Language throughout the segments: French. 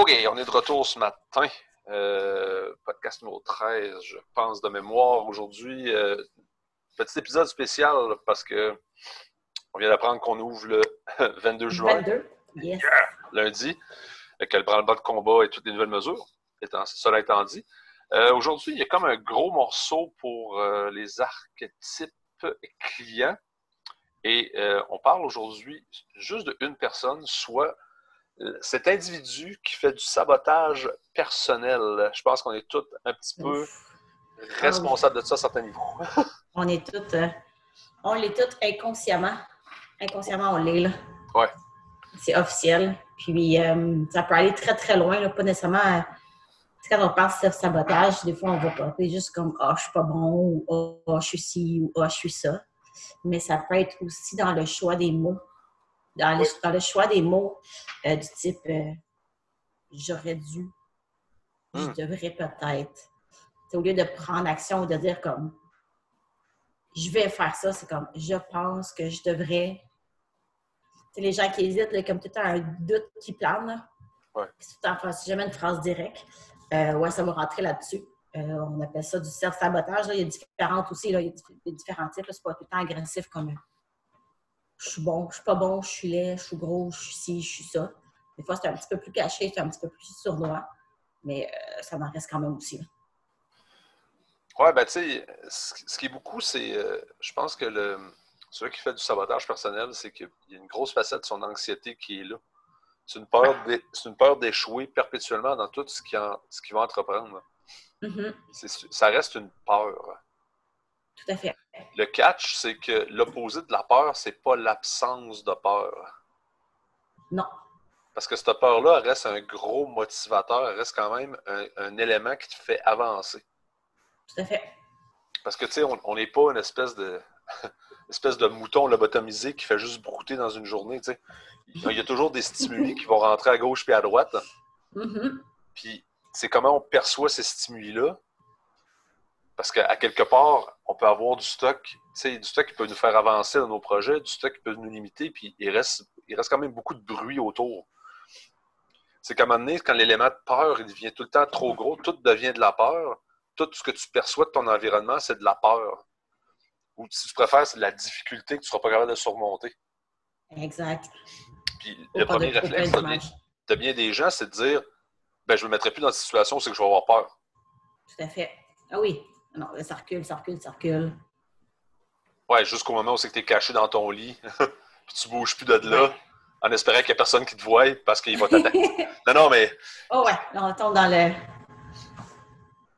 OK, on est de retour ce matin. Euh, podcast numéro 13, je pense, de mémoire aujourd'hui. Euh, petit épisode spécial parce que on vient d'apprendre qu'on ouvre le 22 juin. 22, yes. lundi, avec le branle-bas de combat et toutes les nouvelles mesures. Étant, cela étant dit. Euh, Aujourd'hui, il y a comme un gros morceau pour les archétypes clients. Et on parle aujourd'hui juste d'une personne, soit cet individu qui fait du sabotage personnel. Je pense qu'on est tous un petit peu responsables de ça à certains niveaux. On est toutes, euh, on l'est toutes inconsciemment. Inconsciemment, on l'est, là. Ouais. C'est officiel. Puis, euh, ça peut aller très, très loin, là, pas nécessairement. à- sais, quand on parle de sabotage, des fois, on va pas juste comme « Ah, je suis pas bon » ou « Ah, je suis ci » ou « Ah, je suis ça ». Mais ça peut être aussi dans le choix des mots. Dans, les- Oui. dans le choix des mots euh, du type euh, j'aurais dû »,« je Hmm. devrais peut-être ». Au lieu de prendre action ou de dire comme je vais faire ça, c'est comme je pense que je devrais. C'est les gens qui hésitent, là, comme tout le temps, un doute qui plane. Ouais. C'est jamais une phrase directe. Euh, ouais, ça va rentrer là-dessus. Euh, on appelle ça du self-sabotage. Il y a différentes aussi, là. il y a différents types. C'est pas tout le temps agressif comme je suis bon, je suis pas bon, je suis laid, je suis gros, je suis ci, je suis ça. Des fois, c'est un petit peu plus caché, c'est un petit peu plus sournois, mais euh, ça en reste quand même aussi. Ouais, ben tu sais, ce qui est beaucoup, c'est, euh, je pense que le, celui qui fait du sabotage personnel, c'est qu'il y a une grosse facette de son anxiété qui est là. C'est une peur d'échouer perpétuellement dans tout ce qu'il en- va entreprendre. Mhm, C'est- Ça reste une peur. Tout à fait. Le catch, c'est que l'opposé de la peur, c'est pas l'absence de peur. Non. Parce que cette peur-là reste un gros motivateur, elle reste quand même un, un élément qui te fait avancer. Tout à fait. Parce que, tu sais, on n'est pas une espèce de espèce de mouton lobotomisé qui fait juste brouter dans une journée, tu sais. Il y a toujours des stimuli qui vont rentrer à gauche puis à droite. Mhm. Puis, c'est comment on perçoit ces stimuli-là. Parce qu'à quelque part, on peut avoir du stock, tu sais, du stock qui peut nous faire avancer dans nos projets, du stock qui peut nous limiter, puis il reste, il reste quand même beaucoup de bruit autour. C'est qu'à un moment donné, quand l'élément de peur il devient tout le temps trop gros, tout devient de la peur. Tout ce que tu perçois de ton environnement, c'est de la peur. Ou si tu préfères, c'est de la difficulté que tu ne seras pas capable de surmonter. Exact. Puis le premier de- réflexe de bien, d'image. de bien des gens, c'est de dire ben, je ne me mettrai plus dans cette situation, c'est que je vais avoir peur. Tout à fait. Ah oui. Non, ça recule, ça recule, ça recule. Ouais, jusqu'au moment où c'est que tu es caché dans ton lit, puis tu bouges plus de là, en espérant qu'il n'y a personne qui te voie parce qu'il va t'attaquer. non, non, mais oh ouais, là, on tombe dans le.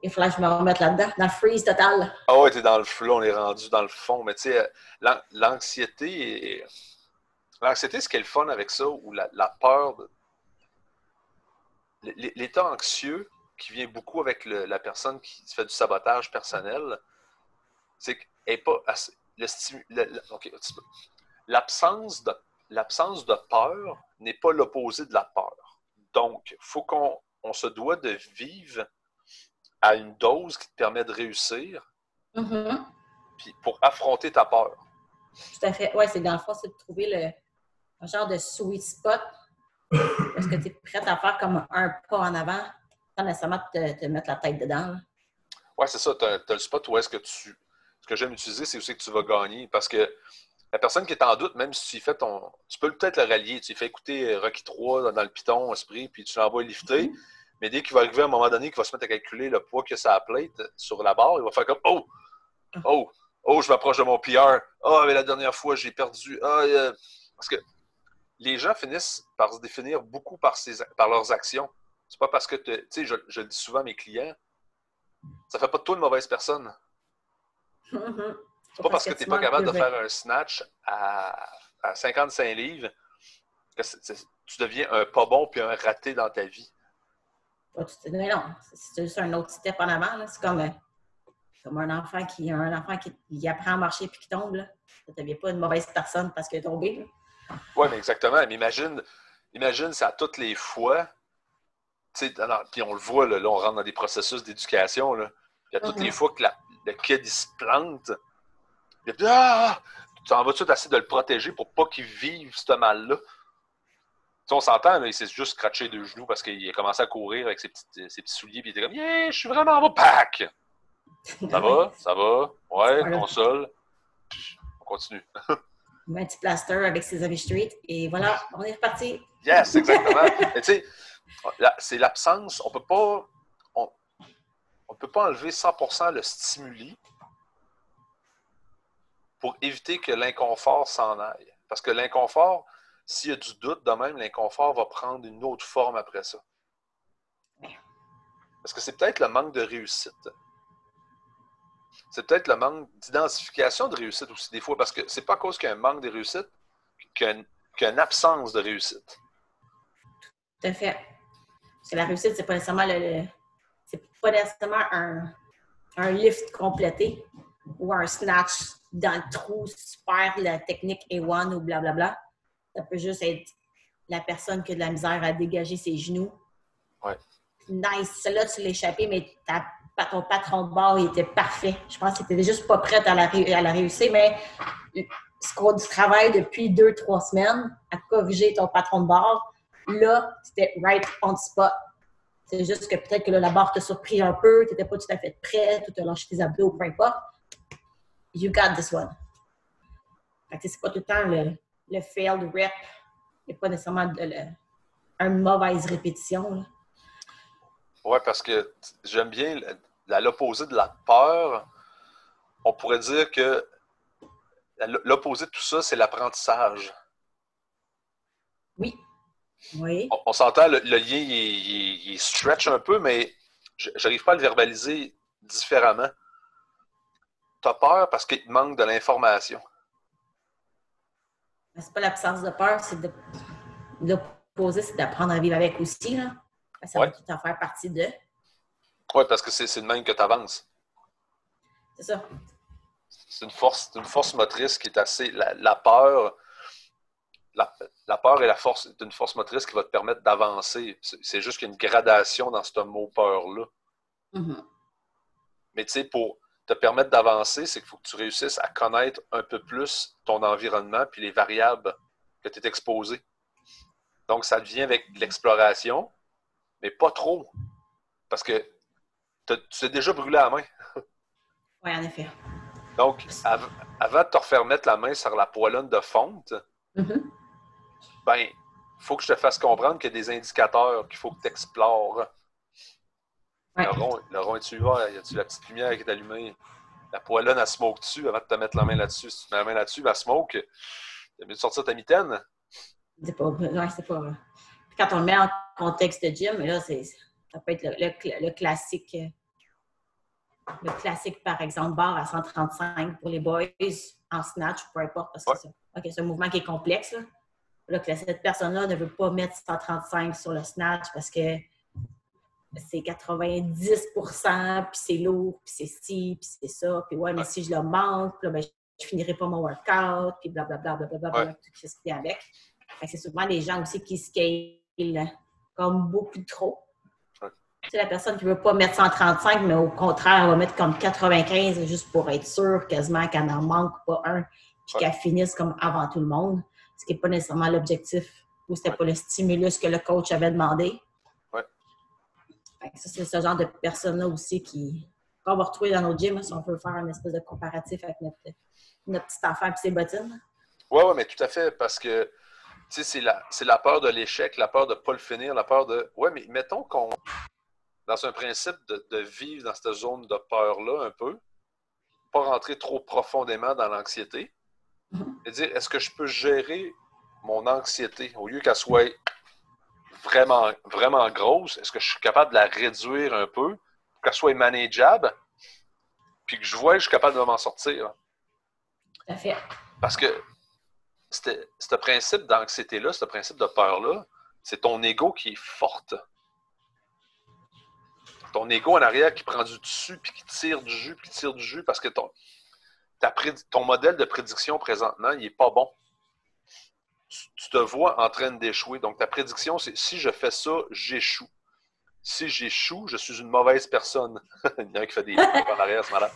Il faudrait que je me remette là-dedans, dans le freeze total. ah ouais, t'es dans le flot, on est rendu dans le fond. Mais tu sais, euh, l'an- l'anxiété, est- l'anxiété, ce qui est le fun avec ça, ou la, la peur, de- l'état anxieux qui vient beaucoup avec le- la personne qui fait du sabotage personnel, c'est qu'elle pas assez- le le- le- l'absence de l'absence de peur n'est pas l'opposé de la peur. Donc, il faut qu'on on se doit de vivre à une dose qui te permet de réussir, Mhm. puis pour affronter ta peur. Tout à fait. Ouais, c'est dans le fond, c'est de trouver le un genre de sweet spot. Est-ce que tu es prête à faire comme un pas en avant, sans nécessairement te, te mettre la tête dedans? Ouais, c'est ça. Tu as, le spot où est-ce que tu. Ce que j'aime utiliser, c'est aussi que tu vas gagner. Parce que la personne qui est en doute, même si tu y fais ton. Tu peux peut-être le rallier. Tu lui fais écouter Rocky 3 dans, le piton esprit, puis tu l'envoies lifter. Mhm. Mais dès qu'il va arriver à un moment donné qu'il va se mettre à calculer le poids que ça a plate sur la barre, il va faire comme Oh! Oh! Oh, je m'approche de mon PR. Ah, mais la dernière fois, j'ai perdu. Ah, euh, Parce que les gens finissent par se définir beaucoup par, ses- par leurs actions. C'est pas parce que, tu sais, je, je le dis souvent à mes clients, ça fait pas de toi une mauvaise personne. C'est pas parce que tu n'es pas capable de faire un snatch à, à 55 livres que tu deviens un pas bon puis un raté dans ta vie. Pas tout- mais non, c'est- juste un autre step en avant. là. C'est comme, euh, comme un enfant qui un enfant qui il apprend à marcher puis qui tombe. Là. Ça ne pas une mauvaise personne parce qu'il est tombé. Oui, mais exactement. Mais imagine, imagine, à toutes les fois. Alors, Puis on le voit, là, là, on rentre dans des processus d'éducation. là. Puis à toutes Mhm. les fois que la- le kid il se plante, il dit Ah! Tu en vas-tu essayer de le protéger pour pas qu'il vive ce mal-là? On s'entend, il s'est juste scratché deux genoux parce qu'il a commencé à courir avec ses petits, ses petits souliers, puis il était comme, yeah, je suis vraiment en pack! Ça va? Ça va? Ouais, console. On continue. un petit plaster avec ses amis street et voilà, on est reparti. Yes, exactement. Tu sais, c'est l'absence. On peut peut pas enlever 100% le stimuli pour éviter que l'inconfort s'en aille. Parce que l'inconfort, s'il y a du doute de même, l'inconfort va prendre une autre forme après ça. Parce que c'est peut-être le manque de réussite. C'est peut-être le manque d'identification de réussite aussi, des fois, parce que c'est pas à cause qu'il y a un manque de réussite qu'il y a une, absence de réussite. Tout. Parce la réussite, c'est pas nécessairement le, c'est pas nécessairement un, un lift complété ou un snatch dans le trou super la technique A1 ou blablabla. Ça peut juste être la personne qui a de la misère à dégager ses genoux. Ouais. Nice. Celle-là, tu l'as échappé, mais ton patron de bord il était parfait. Je pense que tu n'étais juste pas prête à la, à la réussir, mais ce qu'on travaille depuis deux, trois semaines à corriger ton patron de bord, là, c'était right on spot. C'est juste que peut-être que la barre t'a surpris un peu, tu n'étais pas tout à fait prêt, tu as lâché tes abdos, peu importe. You got this one. c'est pas tout le temps le, le failed rep, et pas nécessairement de, une mauvaise répétition. Oui, parce que j'aime bien l'opposé de la peur. On pourrait dire que l'opposé de tout ça, c'est l'apprentissage. Oui. Oui. On, s'entend, le, lien, il, stretch un peu, mais j'arrive pas à le verbaliser différemment. Tu as peur parce qu'il te manque de l'information. C'est pas l'absence de peur, c'est de l'opposé, c'est d'apprendre à vivre avec aussi. Là. Ça va tout en faire partie de. Oui, parce que c'est le même que tu avances. C'est ça. C'est une force, une force motrice qui est assez. La, peur. La, peur et la force est une force motrice qui va te permettre d'avancer. C'est juste qu'il y a une gradation dans ce mot peur-là. Mm-hmm. Mais tu sais, pour te permettre d'avancer, c'est qu'il faut que tu réussisses à connaître un peu plus ton environnement puis les variables que tu es exposé. Donc, ça vient avec l'exploration, mais pas trop. Parce que tu t'es déjà brûlé la main. oui, en effet. Donc, avant de te refaire mettre la main sur la poêlonne de fonte, mm-hmm. Ben, il faut que je te fasse comprendre qu'il y a des indicateurs qu'il faut que tu explores. Le rond, le rond est-tu vert? Y a-tu la petite lumière qui est allumée? La poêlonne, elle smoke dessus avant de te mettre la main là-dessus. Si tu mets la main là-dessus, elle smoke. T'as mieux de sortir ta mitaine. C'est pas. Ouais, c'est pas. quand on le met en contexte de gym, là, c'est, ça peut être le, classique. Le classique, par exemple, barre à 135 pour les boys en snatch, peu importe, parce que c'est, un mouvement qui est complexe. Là. Que cette personne-là ne veut pas mettre 135 sur le snatch parce que c'est 90% puis c'est lourd, puis c'est ci, puis c'est ça. Puis ouais, mais si je le manque, là, ben, je finirai pas mon workout, puis blablabla, blablabla, bla, bla, tout ce qui vient avec. c'est souvent les gens aussi qui scale comme beaucoup trop. C'est la personne qui ne veut pas mettre 135, mais au contraire, elle va mettre comme 95 juste pour être sûre quasiment qu'elle n'en manque pas un, puis qu'elle finisse comme avant tout le monde, ce qui n'est pas nécessairement l'objectif ou ce n'était pas le stimulus que le coach avait demandé. Ça, c'est ce genre de personnes-là aussi qui, qu'on va retrouver dans nos gyms si on veut faire un espèce de comparatif avec notre, notre petit enfant et ses bottines. Oui, oui, mais tout à fait, parce que c'est la, c'est la peur de l'échec, la peur de ne pas le finir, la peur de. Oui, mais mettons qu'on, dans un principe de, vivre dans cette zone de peur-là un peu, pas rentrer trop profondément dans l'anxiété, mm-hmm. et dire est-ce que je peux gérer mon anxiété? Au lieu qu'elle soit vraiment, vraiment grosse, est-ce que je suis capable de la réduire un peu pour qu'elle soit manageable, puis que je vois que je suis capable de m'en sortir? Tout à fait. Parce que ce principe d'anxiété-là, ce principe de peur-là, c'est ton ego qui est forte. Ton ego en arrière qui prend du dessus, puis qui tire du jus, puis qui tire du jus, parce que ton, ton modèle de prédiction présentement, il n'est pas bon tu te vois en train d'échouer. Donc, ta prédiction, c'est si je fais ça, j'échoue. Si j'échoue, je suis une mauvaise personne. Il y en a qui fait des en arrière, ce malade.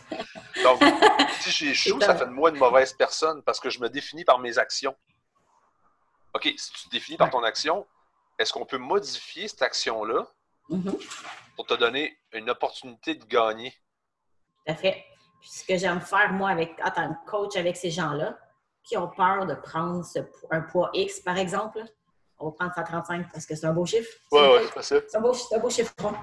Donc, si j'échoue, ça fait de moi une mauvaise personne parce que je me définis par mes actions. OK, si tu te définis par ton action, est-ce qu'on peut modifier cette action-là Mhm. pour te donner une opportunité de gagner? Tout à fait. Puis ce que j'aime faire, moi, avec, en tant que coach avec ces gens-là, qui ont peur de prendre ce un poids X, par exemple, on va prendre 135 parce que c'est un beau chiffre. c'est ça. C'est un beau, c'est un beau chiffron.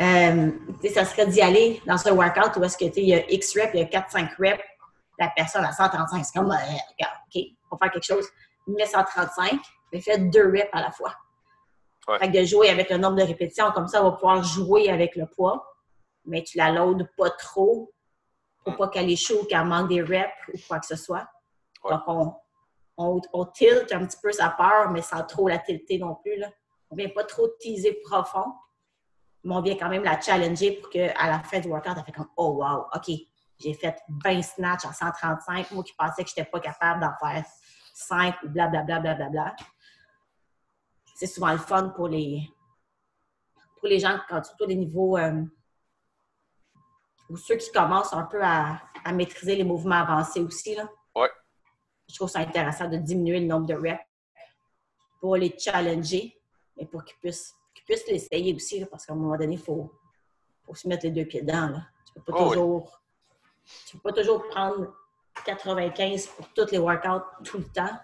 Euh, tu sais, ça serait d'y aller dans un workout où est-ce que il y a X reps, il y a 4-5 reps, la personne à 135, c'est comme, euh, regarde, OK, on va faire quelque chose, mets 135, mais fais deux reps à la fois. Ouais. Fait que de jouer avec le nombre de répétitions, comme ça, on va pouvoir jouer avec le poids, mais tu la loads pas trop pour pas qu'elle échoue, qu'elle manque des reps ou quoi que ce soit. Ouais. Donc, on, on, on tilte un petit peu sa peur, mais sans trop la tilter non plus. Là. On vient pas trop teaser profond, mais on vient quand même la challenger pour qu'à la fin du workout, elle fait comme « Oh wow, OK, j'ai fait 20 snatchs à 135, moi qui pensais que je n'étais pas capable d'en faire 5 ou blablabla, blablabla. C'est souvent le fun pour les, pour les gens, quand surtout les niveaux euh, ou ceux qui commencent un peu à, à maîtriser les mouvements avancés aussi. Là. Ouais. Je trouve ça intéressant de diminuer le nombre de reps pour les challenger, mais pour qu'ils puissent, qu'ils puissent l'essayer aussi, là, parce qu'à un moment donné, il faut, faut se mettre les deux pieds dedans. Là. Tu peux pas Oh oui. toujours. Tu peux pas toujours prendre 95 pour tous les workouts tout le temps.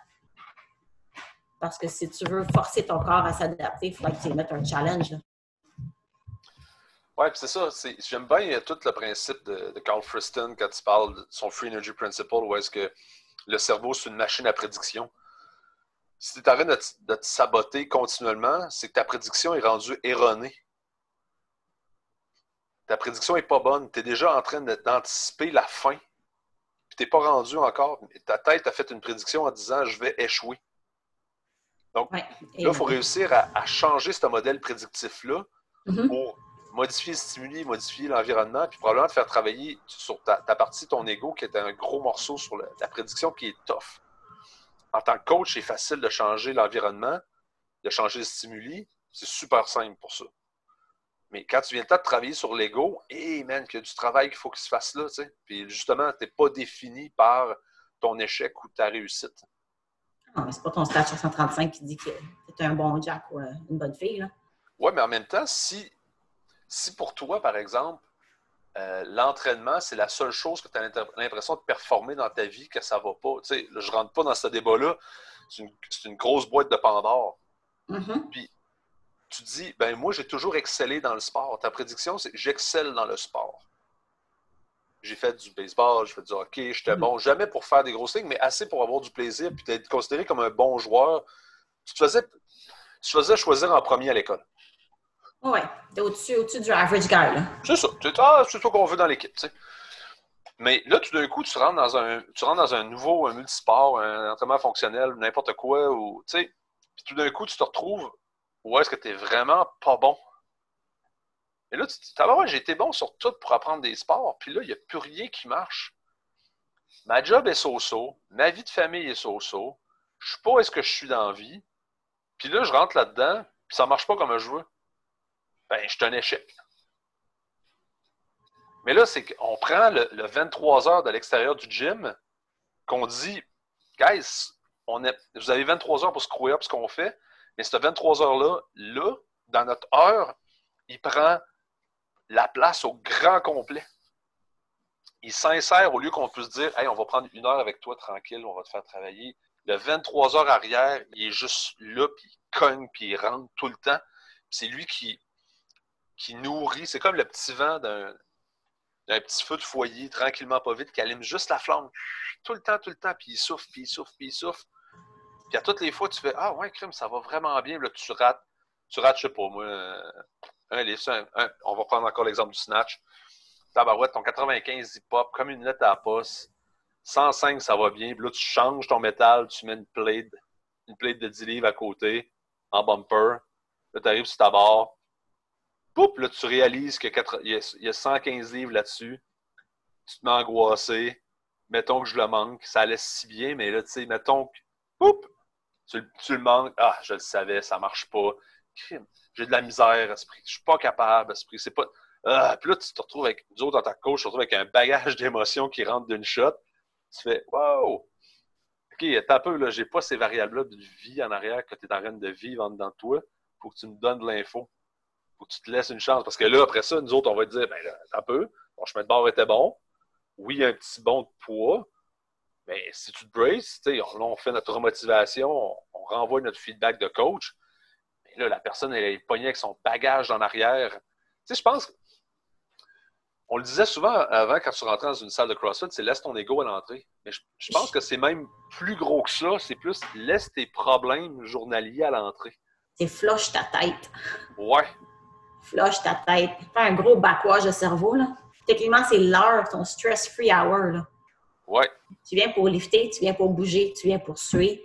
Parce que si tu veux forcer ton corps à s'adapter, il faudrait que tu lui mettes un challenge. là. Oui, c'est ça. J'aime bien euh, tout le principe de, de Carl Friston quand il parle de son Free Energy Principle, où est-ce que le cerveau, c'est une machine à prédiction. Si tu es en train de, te- de te saboter continuellement, c'est que ta prédiction est rendue erronée. Ta prédiction n'est pas bonne. Tu es déjà en train d'anticiper la fin. Puis tu n'es pas rendu encore. Ta tête a fait une prédiction en disant je vais échouer. Ouais. Et- Là, il faut réussir à, à changer ce modèle prédictif-là Mhm. pour modifier le stimuli, modifier l'environnement, puis probablement te faire travailler sur ta, ta partie, ton ego, qui est un gros morceau sur la, la prédiction qui est tough. En tant que coach, c'est facile de changer l'environnement, de changer le stimuli. C'est super simple pour ça. Mais quand tu viens le temps de travailler sur l'ego, hé, man, qu'il y a du travail qu'il faut qu'il se fasse là, tu sais. Puis justement, tu n'es pas défini par ton échec ou ta réussite. Non, mais c'est pas ton stage sur 135 qui dit que t'es un bon Jack ou euh, une bonne fille. Là. Oui, mais en même temps, si, si pour toi, par exemple, euh, l'entraînement, c'est la seule chose que tu as l'impression de performer dans ta vie, que ça va pas. Tu sais, là, je rentre pas dans ce débat-là. C'est une, grosse boîte de Pandore. Mhm. Tu dis, ben moi, j'ai toujours excellé dans le sport. Ta prédiction, c'est j'excelle dans le sport. J'ai fait du baseball, j'ai fait du hockey, j'étais Mhm. bon, jamais pour faire des grosses lignes, mais assez pour avoir du plaisir puis d'être considéré comme un bon joueur. Tu te faisais, tu te faisais choisir en premier à l'école. T'es au-dessus, au-dessus du average guy. C'est ça. C'est ah, ça qu'on veut dans l'équipe. tu sais. Mais là, tout d'un coup, tu rentres dans un, tu rentres dans un nouveau un multisport, un entraînement fonctionnel, n'importe quoi, ou puis tout d'un coup, tu te retrouves où est-ce que tu es vraiment pas bon. Et là, tu te dis, Ah, ouais, bon sur tout pour apprendre des sports, puis là, il n'y a plus rien qui marche. Ma job est so-so, ma vie de famille est so-so, je sais pas où est-ce que je suis dans la vie, puis là, je rentre là-dedans, puis ça marche pas comme je veux. Ben, je suis un échec. Mais là, c'est qu'on prend le, le 23 heures de l'extérieur du gym, qu'on dit, guys, on est, vous avez 23 heures pour screw up ce qu'on fait, mais ce 23 heures-là, là, dans notre heure, il prend la place au grand complet. Il s'insère au lieu qu'on puisse dire, hey, on va prendre une heure avec toi tranquille, on va te faire travailler. Le 23 heures arrière, il est juste là, puis il cogne, puis il rentre tout le temps. C'est lui qui, qui nourrit, c'est comme le petit vent d'un petit feu de foyer, tranquillement, pas vite, qui allume juste la flamme. Tout le temps, tout le temps, puis il souffle, puis il souffle, puis il souffle. Puis à toutes les fois, tu fais Ah ouais, crime, ça va vraiment bien. Là, tu rates, tu rates, je sais pas, moi, un, livre, un- on va prendre encore l'exemple du snatch. Tabarouette, ton 95 hip-hop, comme une lettre à la poste. 105, ça va bien. Puis là, tu changes ton métal, tu mets une plate, une plate de 10 livres à côté, en bumper. Là, tu arrives sur ta barre. Poup, là, tu réalises qu'il y, y a- il y a 115 livres là-dessus. Tu te mets angoissé. Mettons que je le manque. Ça allait si bien, mais là, tu sais, mettons que. Poup, tu, le- manques. Ah, je le savais, ça marche pas. J'ai de la misère, esprit. Je suis pas capable, esprit. C'est pas. Ah, puis là, tu te retrouves avec. Nous autres, dans ta coach, tu te retrouves avec un bagage d'émotions qui rentre d'une shot. Tu fais Wow! OK, attends un peu, là, j'ai pas ces variables-là de vie en arrière que tu es en train de vivre en dedans de toi. faut que tu me donnes de l'info. Faut que tu te laisses une chance. Parce que là, après ça, nous autres, on va te dire, ben là, un peu, ton chemin de bord était bon. Oui, un petit bon de poids. Mais si tu te braces, on, on fait notre remotivation, on, on, renvoie notre feedback de coach. Mais là, la personne, elle est pognée avec son bagage en arrière. Tu sais, je pense, on le disait souvent avant quand tu rentrais dans une salle de CrossFit, c'est laisse ton ego à l'entrée. Mais je, pense que c'est même plus gros que ça. C'est plus laisse tes problèmes journaliers à l'entrée. C'est flush ta tête. Ouais. Flush ta tête. Fais un gros backwash de cerveau. Là. Techniquement, c'est l'heure, ton stress-free hour. Là. Ouais. Tu viens pour lifter, tu viens pour bouger, tu viens pour suer,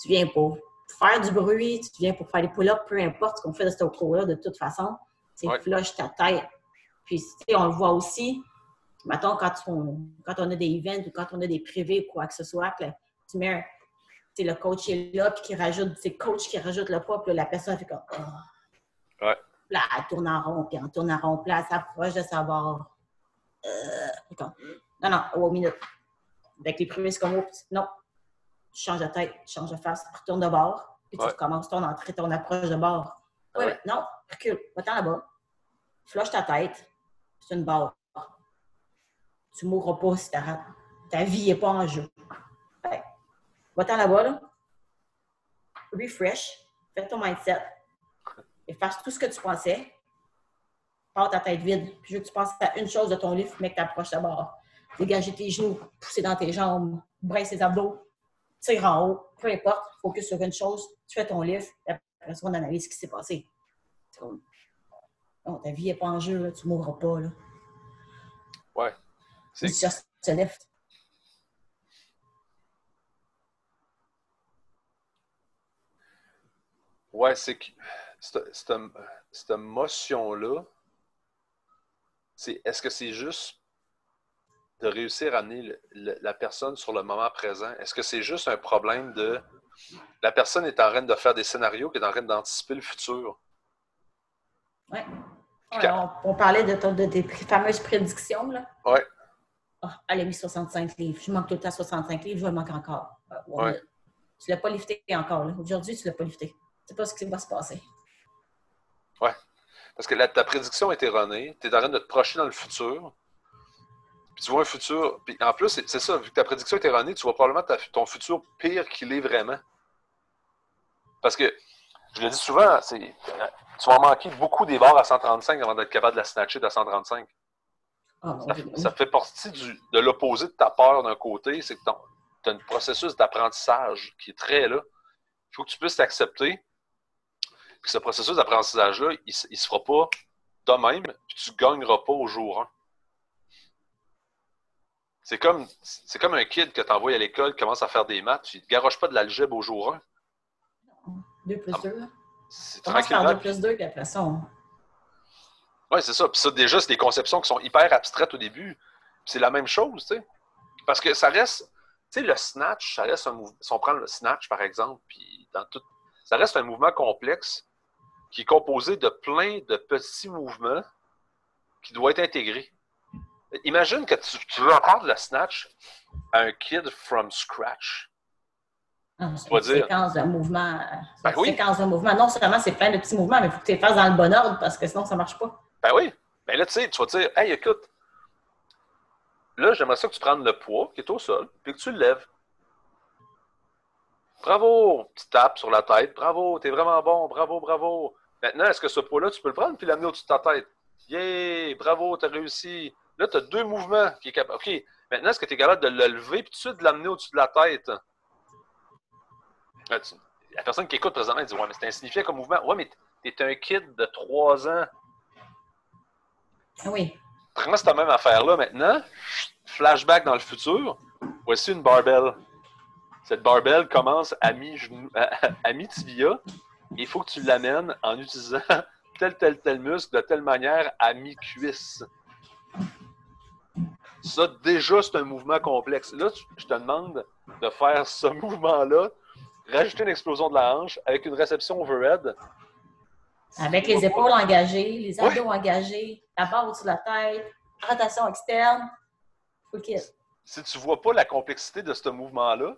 tu viens pour faire du bruit, tu viens pour faire des pull-ups, peu importe ce qu'on fait de ce cours-là, de toute façon. C'est flush ta tête. Puis, on le voit aussi, mettons, quand on, quand on a des events ou quand on a des privés ou quoi que ce soit, que tu mets le coach est là, puis qui rajoute, c'est le coach qui rajoute le poids, puis la personne fait comme. Oh. Ouais. Là, elle tourne en rond, puis elle tourne en rond, puis là, elle s'approche de savoir. Euh, non, non, au minute. Avec les premiers, comme, non, tu changes de tête, tu changes de face, tu retournes de bord, puis tu recommences ton entrée, ton approche de bord. Ouais, non, recule, va-t'en là-bas, flush ta tête, c'est une barre. Tu mourras pas si ta, ta vie n'est pas en jeu. Va-t'en là-bas, là. Refresh. Fais ton mindset. Efface tout ce que tu pensais. Pars ta tête vide. Puis je veux que tu penses à une chose de ton livre, mec, t'approches ta barre. Dégager tes genoux, pousser dans tes jambes, brace tes abdos, tire en haut, peu importe, focus sur une chose, tu fais ton livre, après ça, on analyse ce qui s'est passé. Non, ta vie n'est pas en jeu, là, tu ne mourras pas. Là. Ouais. C'est juste lift. Ouais, c'est que cette, motion-là, c'est est-ce que c'est juste de réussir à amener la personne sur le moment présent? Est-ce que c'est juste un problème de la personne est en train de faire des scénarios, qui est en train d'anticiper le futur? Oui. on, parlait de, de, des fameuses prédictions. Oui. Oh, elle a mis 65 livres. Je manque tout le temps 65 livres, je le manque encore. Euh, ouais. Tu ne l'as pas lifté encore. Aujourd'hui, tu ne l'as pas lifté. Tu ne sais pas ce qui va se passer. Oui. Parce que ta prédiction est erronée. Tu es en train de te projeter dans le futur. Puis tu vois un futur. Puis en plus, c'est ça, vu que ta prédiction est erronée, tu vois probablement ton futur pire qu'il est vraiment. Parce que, je le dis souvent, c'est tu vas manquer beaucoup des barres à 135 avant d'être capable de la snatcher à 135. Ah, ça, fait partie de l'opposé de ta peur d'un côté, c'est que tu as un processus d'apprentissage qui est très là. Il faut que tu puisses t'accepter. Puis ce processus d'apprentissage-là, il ne se fera pas de même, puis tu ne gagneras pas au jour 1. C'est comme, c'est comme un kid que tu envoies à l'école qui commence à faire des maths, tu ne garoches pas de l'algèbre au jour 1. 2 plus 2. Ah, c'est tranquillement. 2 plus 2, puis après ça, Oui, c'est ça. Puis ça, déjà, c'est des conceptions qui sont hyper abstraites au début. C'est la même chose, tu sais. Parce que ça reste, tu sais, le snatch, ça reste un mouvement. Si on prend le snatch, par exemple, puis dans tout. Ça reste un mouvement complexe qui est composé de plein de petits mouvements qui doivent être intégrés. Imagine que tu, tu veux apprendre le snatch à un kid from scratch. Ah, c'est une séquence de mouvement. Ben oui. séquence de mouvement. Non seulement c'est plein de petits mouvements, mais il faut que tu les fasses dans le bon ordre parce que sinon ça ne marche pas. Ben oui. Ben là, tu sais, tu vas te dire, hey, écoute, là, j'aimerais ça que tu prennes le poids qui est au sol, puis que tu le lèves. Bravo! Tu tapes sur la tête. Bravo, t'es vraiment bon. Bravo, bravo. Maintenant, est-ce que ce poids-là, tu peux le prendre puis l'amener au-dessus de ta tête? Yeah! Bravo, t'as réussi. Là, tu as deux mouvements qui est capable. OK. Maintenant, est-ce que tu es capable de le lever puis tout de suite de l'amener au-dessus de la tête? La personne qui écoute présentement dit Ouais, mais c'est insignifiant comme mouvement. Ouais, mais t'es un kid de 3 ans. Ah oui. Prends cette même affaire-là maintenant. Flashback dans le futur. Voici une barbelle. Cette barbelle commence à mi-tibia. Il faut que tu l'amènes en utilisant tel, tel, tel muscle de telle manière à mi-cuisse. Ça, déjà, c'est un mouvement complexe. Là, je te demande de faire ce mouvement-là rajouter une explosion de la hanche avec une réception overhead. Avec les épaules engagées, les abdos engagés, la barre au-dessus de la tête, rotation externe. OK. Si tu ne vois pas la complexité de ce mouvement-là,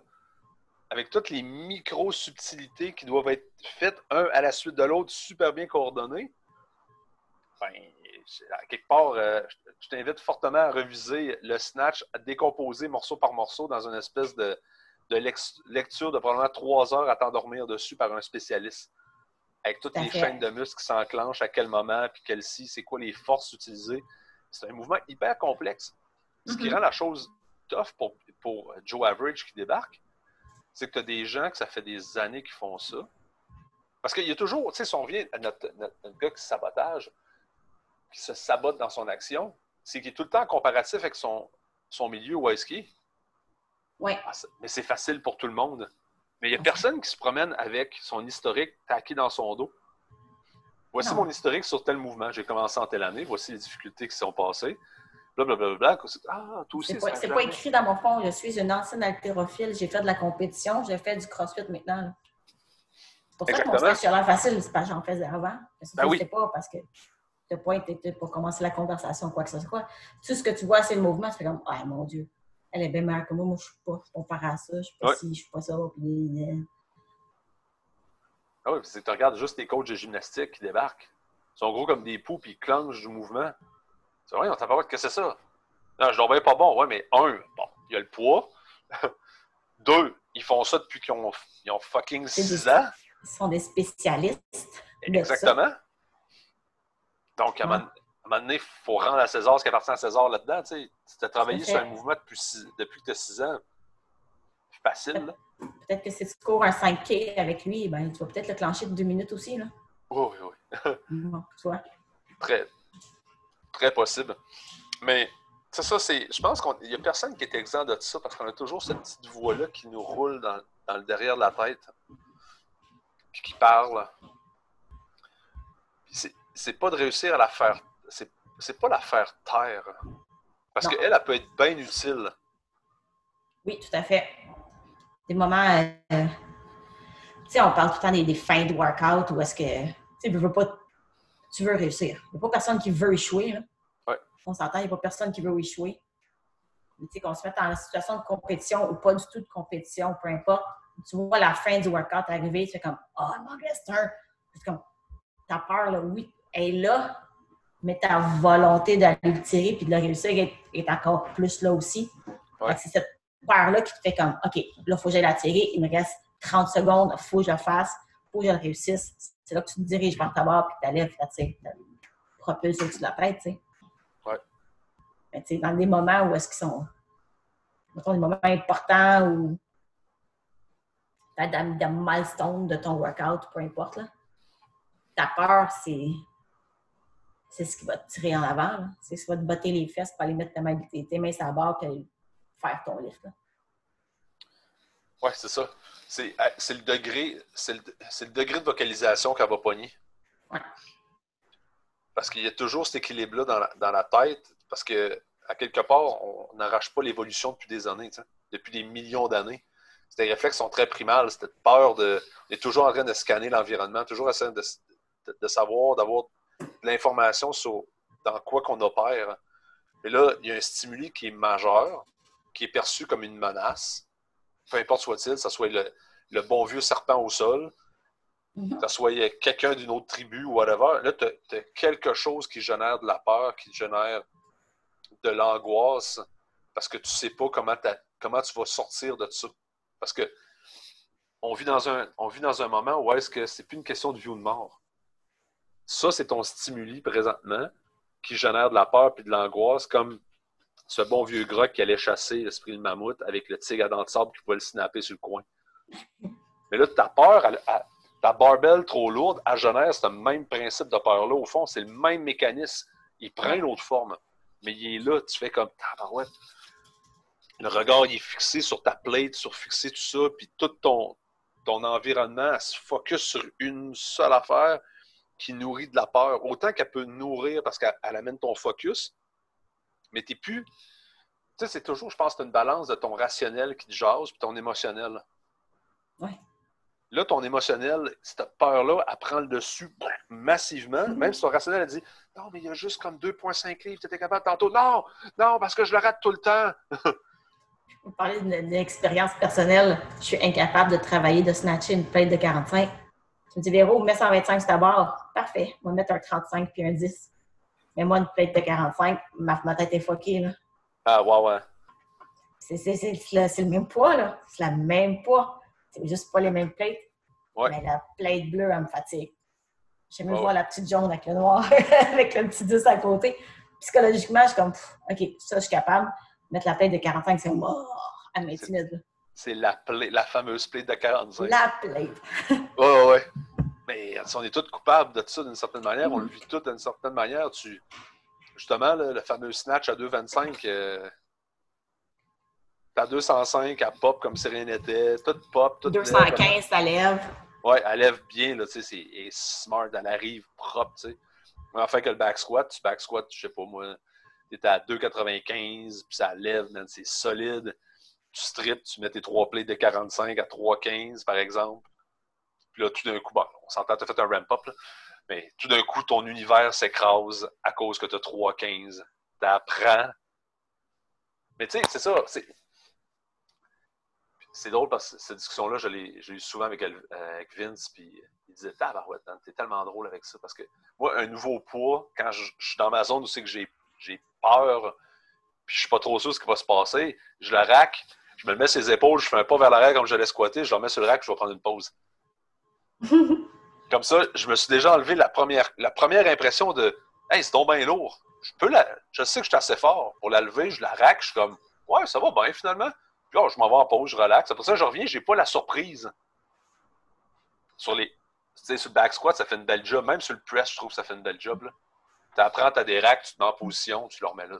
avec toutes les micro-subtilités qui doivent être faites un à la suite de l'autre, super bien coordonnées, ben, quelque part, euh, je t'invite fortement à reviser le snatch, à décomposer morceau par morceau dans une espèce de, lecture de probablement trois heures à t'endormir dessus par un spécialiste. Avec toutes les chaînes de muscles qui s'enclenchent, à quel moment, puis quelle si, c'est quoi les forces utilisées. C'est un mouvement hyper complexe. Ce qui mm-hmm. rend la chose tough pour, pour Joe Average qui débarque, c'est que tu as des gens que ça fait des années qui font ça. Parce qu'il y a toujours, tu sais, si on revient à notre, gars qui sabotage, qui se sabote dans son action, c'est qu'il est tout le temps comparatif avec son, son milieu où est-ce qu'il Oui. Ah, mais c'est facile pour tout le monde. Mais il n'y a personne qui se promène avec son historique taqué dans son dos. Voici mon historique sur tel mouvement. J'ai commencé en telle année. Voici les difficultés qui sont passées. Blablabla. Ah, tout C'est pas, pas, écrit dans mon fond. Je suis une ancienne haltérophile. J'ai fait de la compétition. J'ai fait du crossfit maintenant. C'est pour ça que mon stage a l'air facile. C'est parce que j'en faisais avant. Ben oui. pas parce que tu n'as pas été pour commencer la conversation, quoi que ce soit. Tout ce que tu vois, c'est le mouvement. Tu fais comme, ah, mon Dieu, elle est bien meilleure que moi. Moi, je suis pas comparée à ça. Je suis pas ci, je suis pas ça. Puis, euh, Ah oui, puis tu regardes juste les coachs de gymnastique qui débarquent. Ils sont gros comme des poux, puis ils clenchent du mouvement. C'est vrai, on t'a pas que c'est ça. Non, je leur pas bon. Ouais, mais un, bon, il y a le poids. Deux, ils font ça depuis qu'ils ont, ils ont fucking six ans. Ils sont des spécialistes. Exactement. Donc, à un moment donné, il faut rendre à César ce qui appartient à César là-dedans. Tu as travaillé sur un mouvement depuis, depuis que tu as 6 ans. C'est facile. Peut-être que si tu cours un 5K avec lui, ben, tu vas peut-être le clencher de deux minutes aussi. Là. Oui, oui, oui. bon, tu vois. Très, très possible. Mais c'est ça, c'est. Je pense qu'il n'y a personne qui est exempt de ça parce qu'on a toujours cette petite voix-là qui nous roule dans, dans, le derrière de la tête. Puis qui parle. C'est pas de réussir à la faire. C'est pas la faire taire. Parce qu'elle, elle peut être bien utile. Oui, tout à fait. Des moments. Euh, tu sais, on parle tout le temps des, fins de workout où est-ce que. Tu veux pas. Tu veux réussir. Il n'y a pas personne qui veut échouer. On s'entend, il n'y a pas personne qui veut échouer. Mais tu sais, qu'on se mette dans la situation de compétition ou pas du tout de compétition, peu importe. Tu vois la fin du workout arriver, tu fais comme Oh, il manque C'est comme ta peur, là, oui, est là, mais ta volonté d'aller le tirer puis de le réussir est, encore plus là aussi. C'est cette peur-là qui te fait comme, OK, là, il faut que j'aille la tirer, il me reste 30 secondes, il faut que je le fasse, faut que je réussisse. C'est là que tu te diriges vers ta barre, puis tu lèves, tu propulses au-dessus de la tête, tu sais. Ouais. Mais tu sais, dans des moments où est-ce qu'ils sont, mettons, des moments importants ou tu des, milestones de ton workout, peu importe, là, ta peur, c'est c'est ce qui va te tirer en avant. C'est ce qui va te botter les fesses pour aller mettre ta main, tes, mains sur la barre et faire ton lift. Oui, c'est ça. C'est le degré c'est le, degré de vocalisation qu'elle va pogner. Ouais. Parce qu'il y a toujours cet équilibre-là dans la, dans la, tête, parce que à quelque part, on n'arrache pas l'évolution depuis des années, depuis des millions d'années. Ces réflexes sont très primales, cette peur de. On est toujours en train de scanner l'environnement, toujours en train de, de, savoir, d'avoir de l'information sur dans quoi qu'on opère. Et là, il y a un stimuli qui est majeur, qui est perçu comme une menace, peu importe soit-il, que ce soit le, bon vieux serpent au sol, mhm. que ce soit quelqu'un d'une autre tribu ou whatever. Là, tu as, quelque chose qui génère de la peur, qui génère de l'angoisse, parce que tu ne sais pas comment, comment tu vas sortir de ça. Parce que on vit dans un, on vit dans un moment où est-ce que c'est plus une question de vie ou de mort. Ça, c'est ton stimuli présentement qui génère de la peur et de l'angoisse, comme ce bon vieux gras qui allait chasser l'esprit de mammouth avec le tigre à dents de sable qui pouvait le snapper sur le coin. Mais là, ta peur, ta barbelle trop lourde, à génère ce même principe de peur-là. Au fond, c'est le même mécanisme. Il prend une autre forme. Mais il est là, tu fais comme tabarouette. Le regard, il est fixé sur ta plate, sur fixer tout ça, puis tout ton, ton environnement se focus sur une seule affaire qui nourrit de la peur, autant qu'elle peut nourrir parce qu'elle amène ton focus, mais tu n'es plus. Tu sais, c'est toujours, je pense, une balance de ton rationnel qui te jase puis ton émotionnel. Oui. Là, ton émotionnel, cette peur-là, elle prend le dessus massivement. Mm-hmm. Même si ton rationnel a dit Non, mais il y a juste comme 2,5 livres, tu étais capable tantôt. Non, non, parce que je le rate tout le temps. Pour parler d'une expérience personnelle, je suis incapable de travailler, de snatcher une plate de 45. Tu me dis, Véro, mets 125 sur ta barre. Parfait. On va mettre un 35 puis un 10. Mais moi, une plate de 45, ma, ma tête est fuckée, là. Ah, ouais, ouais. C'est le, le même poids, là. C'est le même poids. C'est juste pas les mêmes plates. Ouais. Mais la plate bleue, elle me fatigue. J'aime mieux voir la petite jaune avec le noir, avec le petit 10 à côté. Psychologiquement, je suis comme, pff, OK, ça, je suis capable. Mettre la plate de 45, c'est mort. Elle m'intimide. là. C'est la, play- la fameuse plate de 45. La plate. Ouais, ouais, ouais. Mais si on est tous coupables de ça d'une certaine manière, on le vit tous d'une certaine manière. Tu... Justement, là, le fameux snatch à 2,25, euh... t'as 205, elle pop comme si rien n'était, tout pop, tout lève. 215, ça lève. Ouais, elle lève bien, là, tu sais, c'est smart, elle arrive propre, tu sais. Mais en fait que le back squat, tu back squat, je sais pas moi, t'es à 2,95, puis ça lève, man, c'est solide. Tu strips, tu mets tes trois plates de 45 à 3,15, par exemple. Puis là, tout d'un coup, on s'entend, t'as fait un ramp-up, mais tout d'un coup, ton univers s'écrase à cause que t'as 3,15. T'apprends. Mais tu sais, c'est ça, c'est... Drôle parce que cette discussion-là, je l'ai eu souvent avec, euh, avec Vince, puis il disait Tabarouette, t'es tellement drôle avec ça. Parce que moi, un nouveau poids, quand je, suis dans ma zone où c'est que j'ai peur, puis je suis pas trop sûr de ce qui va se passer, je le rack, je me le mets sur les épaules, je fais un pas vers l'arrière comme je l'ai squatter, je le remets sur le rack, je vais prendre une pause. Comme ça, je me suis déjà enlevé la première, la première impression de Hey, c'est donc bien lourd. Je peux la. Je sais que je suis assez fort. Pour la lever, je la rack, je suis comme Ouais, ça va bien finalement. Puis là, je m'en vais en pause, je relaxe. Après ça, je reviens, j'ai pas la surprise. Sur les. Tu sais, sur le back squat, ça fait une belle job. Même sur le press, je trouve que ça fait une belle job. Tu apprends, tu as des racks, tu te mets en position, tu le remets là.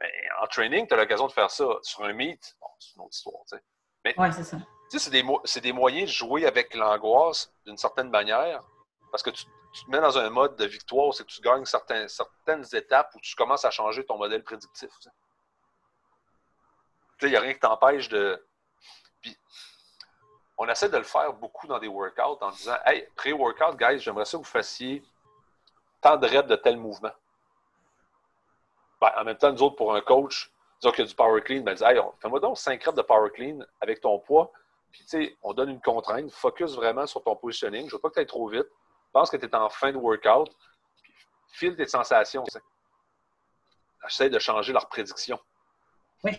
Mais en training, tu as l'occasion de faire ça. Sur un meet, c'est une autre histoire. tu sais. Ouais, c'est ça. C'est des, moyens de jouer avec l'angoisse d'une certaine manière. Parce que tu, te mets dans un mode de victoire, c'est que tu gagnes certaines étapes où tu commences à changer ton modèle prédictif. tu sais. Il n'y a rien qui t'empêche de. Puis, on essaie de le faire beaucoup dans des workouts en disant Hey, pré-workout, guys, j'aimerais ça que vous fassiez tant de reps de tel mouvement. Ben, en même temps, nous autres, pour un coach, disons qu'il y a du power clean, ben, dis, hey, fais-moi donc 5 reps de power clean avec ton poids. Puis, tu sais, on donne une contrainte, focus vraiment sur ton positioning. Je veux pas que tu ailles trop vite. Pense que tu es en fin de workout. Puis, file tes sensations. tu sais. Essaie de changer leur prédiction. Oui.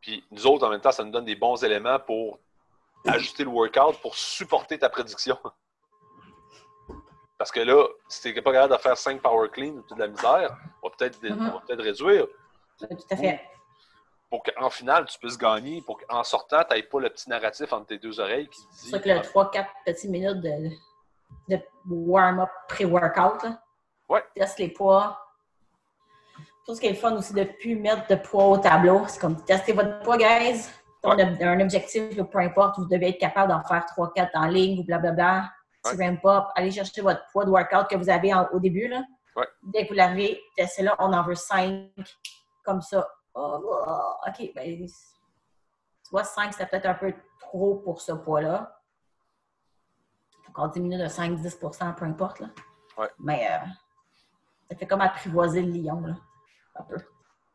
Puis, nous autres, en même temps, ça nous donne des bons éléments pour ajuster le workout pour supporter ta prédiction. Parce que là, si tu n'es pas capable de faire 5 power clean ou de la misère, on va peut-être Mhm. on va peut-être réduire Tout à fait. Pour qu'en finale, tu puisses gagner, pour qu'en sortant, tu n'aies pas le petit narratif entre tes deux oreilles qui te C'est dit ça que le 3-4 petites minutes de, de warm-up pré-workout. Ouais. Teste les poids. Tout ce qui est fun aussi de ne plus mettre de poids au tableau. C'est comme tester votre poids, guys. On a un objectif, peu importe, vous devez être capable d'en faire 3-4 en ligne ou blablabla. Petit ramp-up. Allez chercher votre poids de workout que vous avez en- au début. Là. Ouais. Dès que vous l'avez, testez là. On en veut 5 comme ça. Oh, oh, OK. Ben, tu vois, 5, c'est peut-être un peu trop pour ce poids-là. Faut qu'on diminue de 5-10% peu importe. Là. Ouais. Mais euh, ça fait comme apprivoiser le lion. Là. Un peu.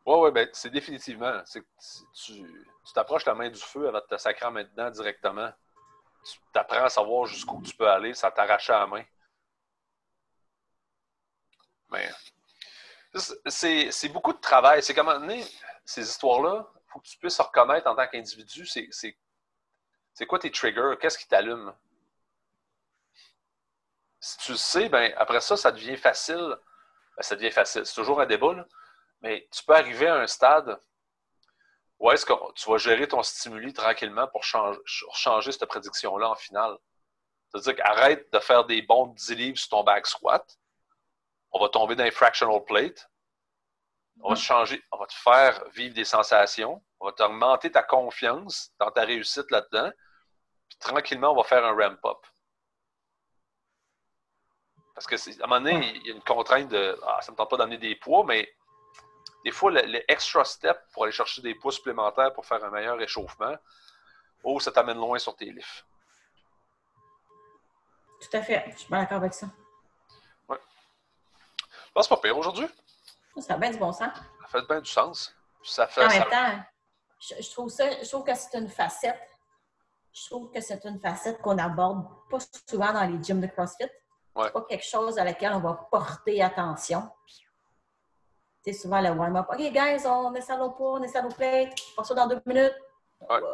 Ouais, ouais, ben, c'est définitivement. C'est tu tu t'approches la main du feu avant de te sacrer en main dedans directement. Tu t'apprends à savoir jusqu'où tu peux aller, ça t'arrache à la main. Mais c'est beaucoup de travail. C'est comme donné, ces histoires-là, il faut que tu puisses reconnaître en tant qu'individu, c'est quoi tes triggers, qu'est-ce qui t'allume? Si tu le sais, ben, après ça, ça devient facile. Ben, ça devient facile. C'est toujours un débat, mais tu peux arriver à un stade où est-ce que tu vas gérer ton stimuli tranquillement pour changer, changer cette prédiction-là en finale. C'est-à-dire qu'arrête de faire des bons 10 livres sur ton back squat. On va tomber dans les fractional plate. On va te changer, on va te faire vivre des sensations. On va t'augmenter ta confiance dans ta réussite là-dedans. Puis tranquillement, on va faire un ramp-up. Parce que à un moment donné, il y a une contrainte de Ah, ça ne me tente pas d'amener des poids, mais des fois, le, le extra step pour aller chercher des poids supplémentaires pour faire un meilleur échauffement, oh, ça t'amène loin sur tes lifts. Tout à fait. Je suis bien d'accord avec ça. Là, c'est pas pire aujourd'hui. Ça a bien du bon sens. Ça fait bien du sens. Ça fait, En ça- même temps, je, trouve ça, je trouve que c'est une facette. Je trouve que c'est une facette qu'on aborde pas souvent dans les gyms de CrossFit. Ouais. C'est pas quelque chose à laquelle on va porter attention. C'est souvent le warm-up. OK, guys, on essaie nos poids, on essaie nos plates. On ça dans deux minutes. Ouais. Wow.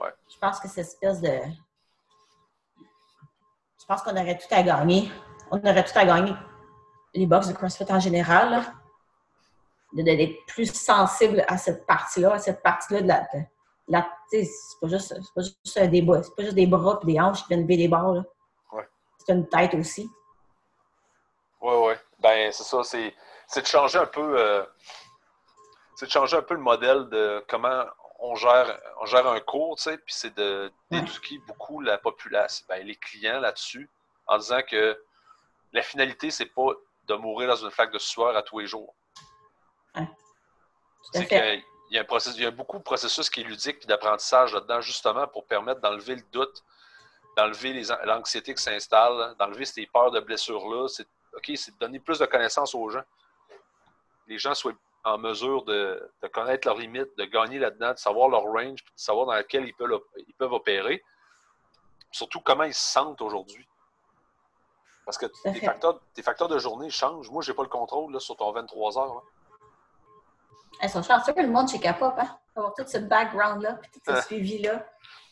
Ouais. Je pense que cette espèce de. Je pense qu'on aurait tout à gagner. On aurait tout à gagner. Les box de CrossFit en général, d'être plus sensible à cette partie-là, à cette partie-là de la. de la- c'est pas juste, pas juste des bras, c'est pas juste des bras et des hanches qui viennent lever des barres. là. Ouais. C'est une tête aussi. Oui, oui. Ben, c'est ça. C'est, c'est de changer un peu. euh, c'est de changer un peu le modèle de comment on gère, on gère un cours, tu sais, puis c'est de, d'éduquer beaucoup la population, ben, les clients là-dessus, en disant que la finalité, c'est pas de mourir dans une flaque de sueur à tous les jours. C'est qu'il y a, un processus, il y a beaucoup de processus qui est ludique et d'apprentissage là-dedans, justement pour permettre d'enlever le doute, d'enlever l'anxiété qui s'installe, d'enlever ces peurs de blessures-là. C'est, de donner plus de connaissances aux gens. Les gens soient en mesure de, de connaître leurs limites, de gagner là-dedans, de savoir leur range, de savoir dans lequel ils peuvent, ils peuvent opérer. Surtout comment ils se sentent aujourd'hui. Parce que tes facteurs, tes facteurs de journée changent. Moi, je n'ai pas le contrôle là, sur ton 23 heures. là. Elles sont chanceux, le monde chez Capop, hein? D'avoir tout ce background-là, puis tout ce Ah. suivi-là,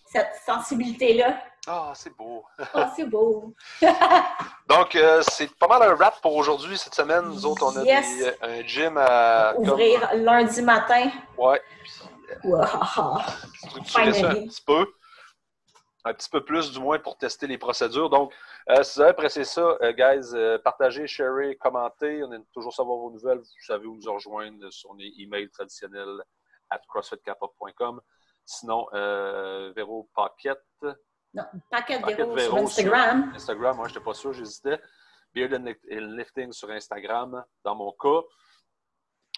cette sensibilité-là. Ah, c'est beau. Oh, c'est beau! Donc, euh, c'est pas mal un wrap pour aujourd'hui, cette semaine. Nous autres, on a Yes. des- euh, un gym à comme- Ouvrir lundi matin. ouais, Wow. structurer ça un petit peu? Un petit peu plus, du moins, pour tester les procédures. Donc, euh, si vous avez apprécié ça, euh, guys, euh, partagez, sharez, commentez. On aime toujours savoir vos nouvelles. Vous savez où nous rejoindre sur les emails traditionnels at crossfitcapop.com. Sinon, Véro Paquette, Non, paquet de Paquet Véro sur Instagram. Instagram, moi, je n'étais pas sûr, j'hésitais. Beard and Lifting sur Instagram, dans mon cas.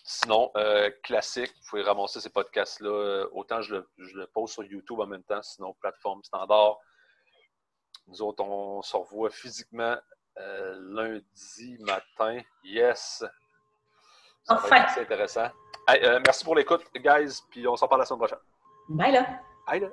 Sinon, euh, classique, vous pouvez ramasser ces podcasts-là. euh, autant je le, je le pose sur YouTube en même temps, sinon plateforme standard. Nous autres, on se revoit physiquement euh, lundi matin. Yes! Ça Enfin. assez intéressant. Hey, euh, merci pour l'écoute, guys, puis on s'en parle la semaine prochaine. Bye là! Bye là!